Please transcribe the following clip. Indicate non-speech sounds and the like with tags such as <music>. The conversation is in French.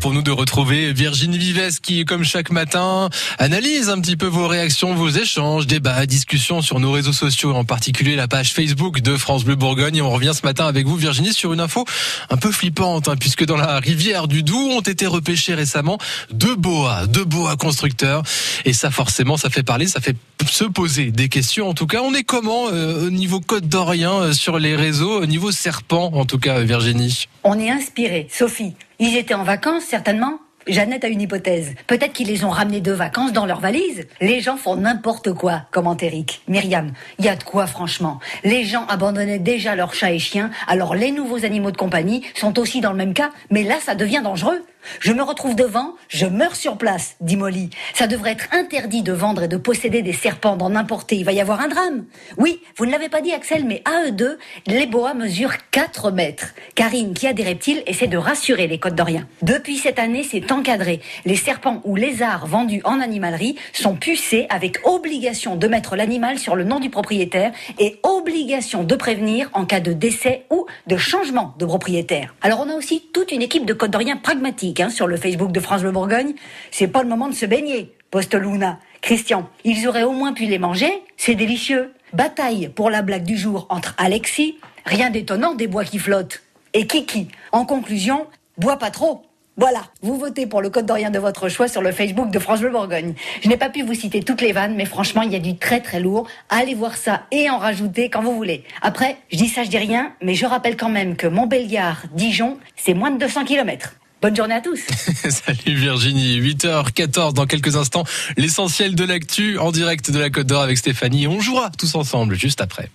pour nous de retrouver Virginie Vives qui, comme chaque matin, analyse un petit peu vos réactions, vos échanges, débats, discussions sur nos réseaux sociaux, en particulier la page Facebook de France Bleu Bourgogne. Et on revient ce matin avec vous, Virginie, sur une info un peu flippante, hein, puisque dans la rivière du Doubs ont été repêchés récemment deux boas, deux boas constructeurs. Et ça, forcément, ça fait parler, ça fait se poser des questions. En tout cas, on est comment euh, au niveau Côte d'Orient euh, sur les réseaux, au niveau serpent, en tout cas, Virginie? On est inspiré, Sophie. Ils étaient en vacances, certainement? Jeannette a une hypothèse. Peut-être qu'ils les ont ramenés de vacances dans leur valise. Les gens font n'importe quoi, commente Eric. Myriam, il y a de quoi franchement. Les gens abandonnaient déjà leurs chats et chiens, alors les nouveaux animaux de compagnie sont aussi dans le même cas, mais là ça devient dangereux. Je me retrouve devant, je meurs sur place, dit Molly. Ça devrait être interdit de vendre et de posséder des serpents dans n'importe Il va y avoir un drame. Oui, vous ne l'avez pas dit, Axel, mais à eux deux, les boas mesurent 4 mètres. Karine, qui a des reptiles, essaie de rassurer les Côtes d'Orient. Depuis cette année, c'est Les serpents ou lézards vendus en animalerie sont pucés avec obligation de mettre l'animal sur le nom du propriétaire et obligation de prévenir en cas de décès ou de changement de propriétaire. Alors on a aussi toute une équipe de d'Orient pragmatiques Hein, sur le Facebook de France Le Bourgogne. C'est pas le moment de se baigner, poste Luna. Christian, ils auraient au moins pu les manger, c'est délicieux. Bataille pour la blague du jour entre Alexis, rien d'étonnant des bois qui flottent, et Kiki. En conclusion, bois pas trop. Voilà, vous votez pour le code d'Orient de votre choix sur le Facebook de France Bleu Bourgogne. Je n'ai pas pu vous citer toutes les vannes, mais franchement, il y a du très très lourd. Allez voir ça et en rajouter quand vous voulez. Après, je dis ça, je dis rien, mais je rappelle quand même que Montbéliard, Dijon, c'est moins de 200 km. Bonne journée à tous. <laughs> Salut Virginie, 8h14 dans quelques instants, l'essentiel de l'actu en direct de la Côte d'Or avec Stéphanie. On jouera tous ensemble juste après.